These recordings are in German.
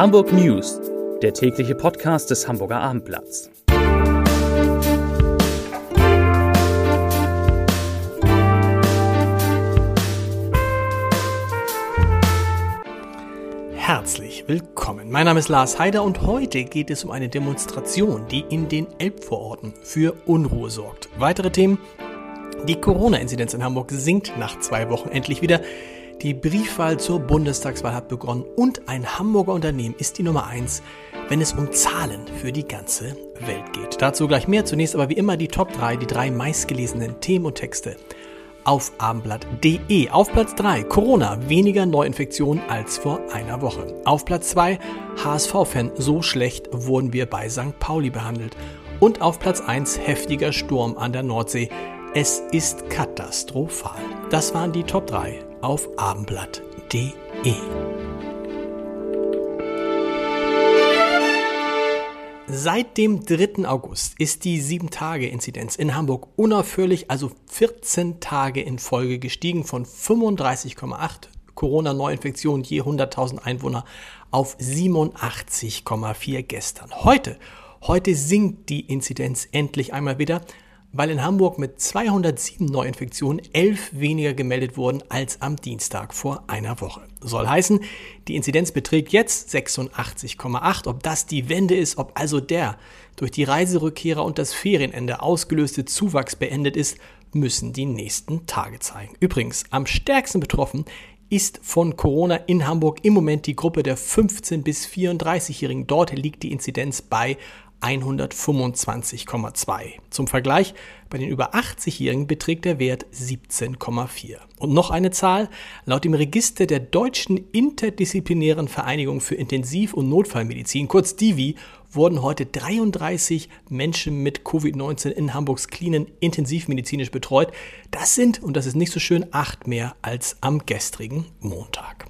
Hamburg News, der tägliche Podcast des Hamburger Abendblatts. Herzlich willkommen. Mein Name ist Lars Heider und heute geht es um eine Demonstration, die in den Elbvororten für Unruhe sorgt. Weitere Themen die Corona-Inzidenz in Hamburg sinkt nach zwei Wochen endlich wieder. Die Briefwahl zur Bundestagswahl hat begonnen und ein Hamburger Unternehmen ist die Nummer eins, wenn es um Zahlen für die ganze Welt geht. Dazu gleich mehr. Zunächst aber wie immer die Top 3, die drei meistgelesenen Themen und Texte auf abendblatt.de. Auf Platz 3 Corona, weniger Neuinfektionen als vor einer Woche. Auf Platz 2 HSV-Fan, so schlecht wurden wir bei St. Pauli behandelt. Und auf Platz 1 heftiger Sturm an der Nordsee. Es ist katastrophal. Das waren die Top 3 auf abendblatt.de. Seit dem 3. August ist die 7-Tage-Inzidenz in Hamburg unaufhörlich, also 14 Tage in Folge gestiegen von 35,8 Corona-Neuinfektionen je 100.000 Einwohner auf 87,4 gestern. Heute, heute sinkt die Inzidenz endlich einmal wieder weil in Hamburg mit 207 Neuinfektionen elf weniger gemeldet wurden als am Dienstag vor einer Woche. Soll heißen, die Inzidenz beträgt jetzt 86,8. Ob das die Wende ist, ob also der durch die Reiserückkehrer und das Ferienende ausgelöste Zuwachs beendet ist, müssen die nächsten Tage zeigen. Übrigens, am stärksten betroffen ist von Corona in Hamburg im Moment die Gruppe der 15 bis 34-Jährigen. Dort liegt die Inzidenz bei 125,2. Zum Vergleich, bei den über 80-Jährigen beträgt der Wert 17,4. Und noch eine Zahl, laut dem Register der Deutschen Interdisziplinären Vereinigung für Intensiv- und Notfallmedizin, kurz DIVI, wurden heute 33 Menschen mit Covid-19 in Hamburgs Klinen intensivmedizinisch betreut. Das sind, und das ist nicht so schön, acht mehr als am gestrigen Montag.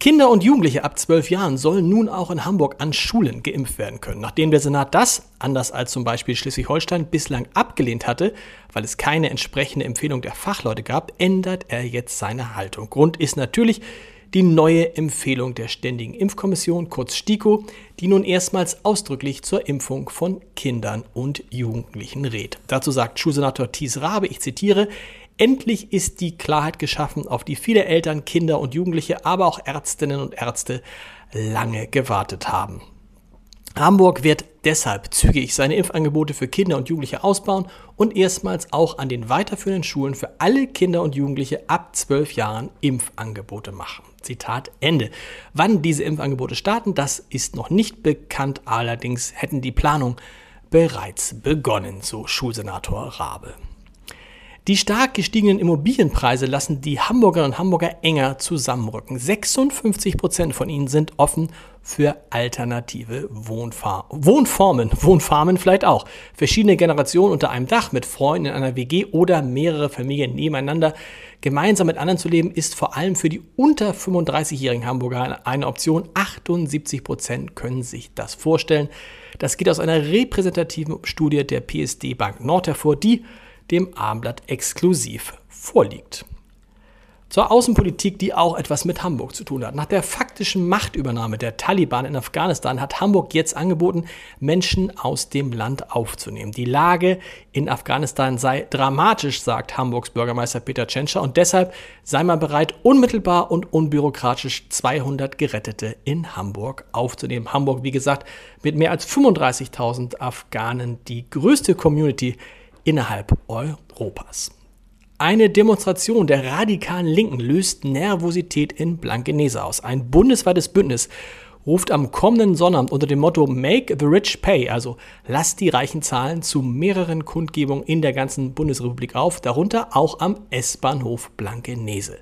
Kinder und Jugendliche ab zwölf Jahren sollen nun auch in Hamburg an Schulen geimpft werden können. Nachdem der Senat das, anders als zum Beispiel Schleswig-Holstein, bislang abgelehnt hatte, weil es keine entsprechende Empfehlung der Fachleute gab, ändert er jetzt seine Haltung. Grund ist natürlich die neue Empfehlung der Ständigen Impfkommission, kurz STIKO, die nun erstmals ausdrücklich zur Impfung von Kindern und Jugendlichen rät. Dazu sagt Schulsenator Thies Rabe, ich zitiere, Endlich ist die Klarheit geschaffen, auf die viele Eltern, Kinder und Jugendliche, aber auch Ärztinnen und Ärzte lange gewartet haben. Hamburg wird deshalb zügig seine Impfangebote für Kinder und Jugendliche ausbauen und erstmals auch an den weiterführenden Schulen für alle Kinder und Jugendliche ab zwölf Jahren Impfangebote machen. Zitat Ende. Wann diese Impfangebote starten, das ist noch nicht bekannt. Allerdings hätten die Planungen bereits begonnen, so Schulsenator Rabe. Die stark gestiegenen Immobilienpreise lassen die Hamburgerinnen und Hamburger enger zusammenrücken. 56 Prozent von ihnen sind offen für alternative Wohnfar Wohnformen, Wohnfarmen vielleicht auch. Verschiedene Generationen unter einem Dach mit Freunden in einer WG oder mehrere Familien nebeneinander gemeinsam mit anderen zu leben, ist vor allem für die unter 35-jährigen Hamburger eine Option. 78 Prozent können sich das vorstellen. Das geht aus einer repräsentativen Studie der PSD Bank Nord hervor, die dem Abendblatt exklusiv vorliegt. Zur Außenpolitik, die auch etwas mit Hamburg zu tun hat. Nach der faktischen Machtübernahme der Taliban in Afghanistan hat Hamburg jetzt angeboten, Menschen aus dem Land aufzunehmen. Die Lage in Afghanistan sei dramatisch, sagt Hamburgs Bürgermeister Peter Tschentscher, und deshalb sei man bereit, unmittelbar und unbürokratisch 200 Gerettete in Hamburg aufzunehmen. Hamburg, wie gesagt, mit mehr als 35.000 Afghanen die größte Community innerhalb Europas. Eine Demonstration der radikalen Linken löst Nervosität in Blankenese aus. Ein bundesweites Bündnis ruft am kommenden Sonnabend unter dem Motto Make the Rich Pay, also lasst die Reichen zahlen, zu mehreren Kundgebungen in der ganzen Bundesrepublik auf, darunter auch am S-Bahnhof Blankenese.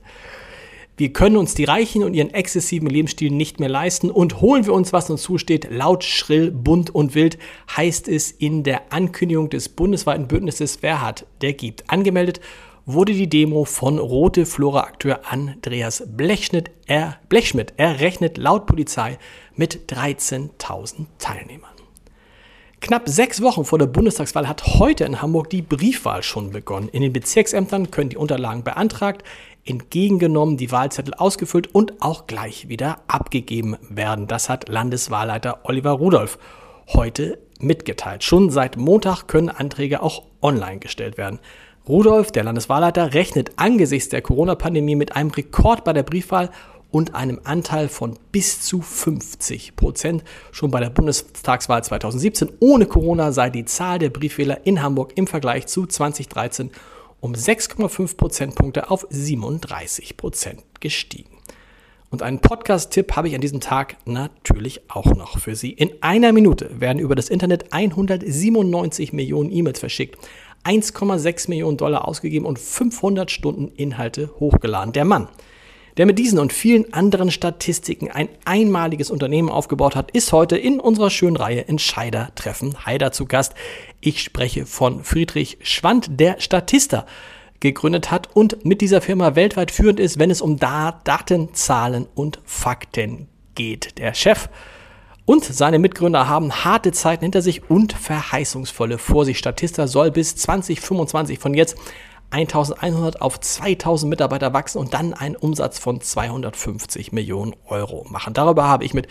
Wir können uns die Reichen und ihren exzessiven Lebensstil nicht mehr leisten und holen wir uns, was uns zusteht, laut, schrill, bunt und wild, heißt es in der Ankündigung des bundesweiten Bündnisses Wer hat, der gibt. Angemeldet wurde die Demo von Rote Flora-Akteur Andreas Blechschmidt. Er, Blechschmidt. Er rechnet laut Polizei mit 13.000 Teilnehmern. Knapp sechs Wochen vor der Bundestagswahl hat heute in Hamburg die Briefwahl schon begonnen. In den Bezirksämtern können die Unterlagen beantragt, entgegengenommen, die Wahlzettel ausgefüllt und auch gleich wieder abgegeben werden. Das hat Landeswahlleiter Oliver Rudolph heute mitgeteilt. Schon seit Montag können Anträge auch online gestellt werden. Rudolph, der Landeswahlleiter, rechnet angesichts der Corona-Pandemie mit einem Rekord bei der Briefwahl und einem Anteil von bis zu 50 Prozent. Schon bei der Bundestagswahl 2017 ohne Corona sei die Zahl der Briefwähler in Hamburg im Vergleich zu 2013 um 6,5 Prozentpunkte auf 37 Prozent gestiegen. Und einen Podcast-Tipp habe ich an diesem Tag natürlich auch noch für Sie. In einer Minute werden über das Internet 197 Millionen E-Mails verschickt, 1,6 Millionen Dollar ausgegeben und 500 Stunden Inhalte hochgeladen. Der Mann, der mit diesen und vielen anderen Statistiken ein einmaliges Unternehmen aufgebaut hat, ist heute in unserer schönen Reihe Entscheider treffen Heider zu Gast. Ich spreche von Friedrich Schwand, der Statista gegründet hat und mit dieser Firma weltweit führend ist, wenn es um Daten, Zahlen und Fakten geht. Der Chef und seine Mitgründer haben harte Zeiten hinter sich und verheißungsvolle vor sich. Statista soll bis 2025 von jetzt 1100 auf 2000 Mitarbeiter wachsen und dann einen Umsatz von 250 Millionen Euro machen. Darüber habe ich mit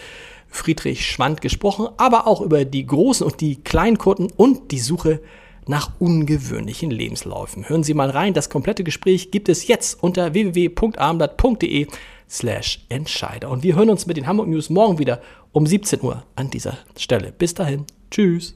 Friedrich Schwand gesprochen, aber auch über die großen und die kleinen Kunden und die Suche nach ungewöhnlichen Lebensläufen. Hören Sie mal rein, das komplette Gespräch gibt es jetzt unter www.abendblatt.de slash Entscheider. Und wir hören uns mit den Hamburg News morgen wieder um 17 Uhr an dieser Stelle. Bis dahin. Tschüss.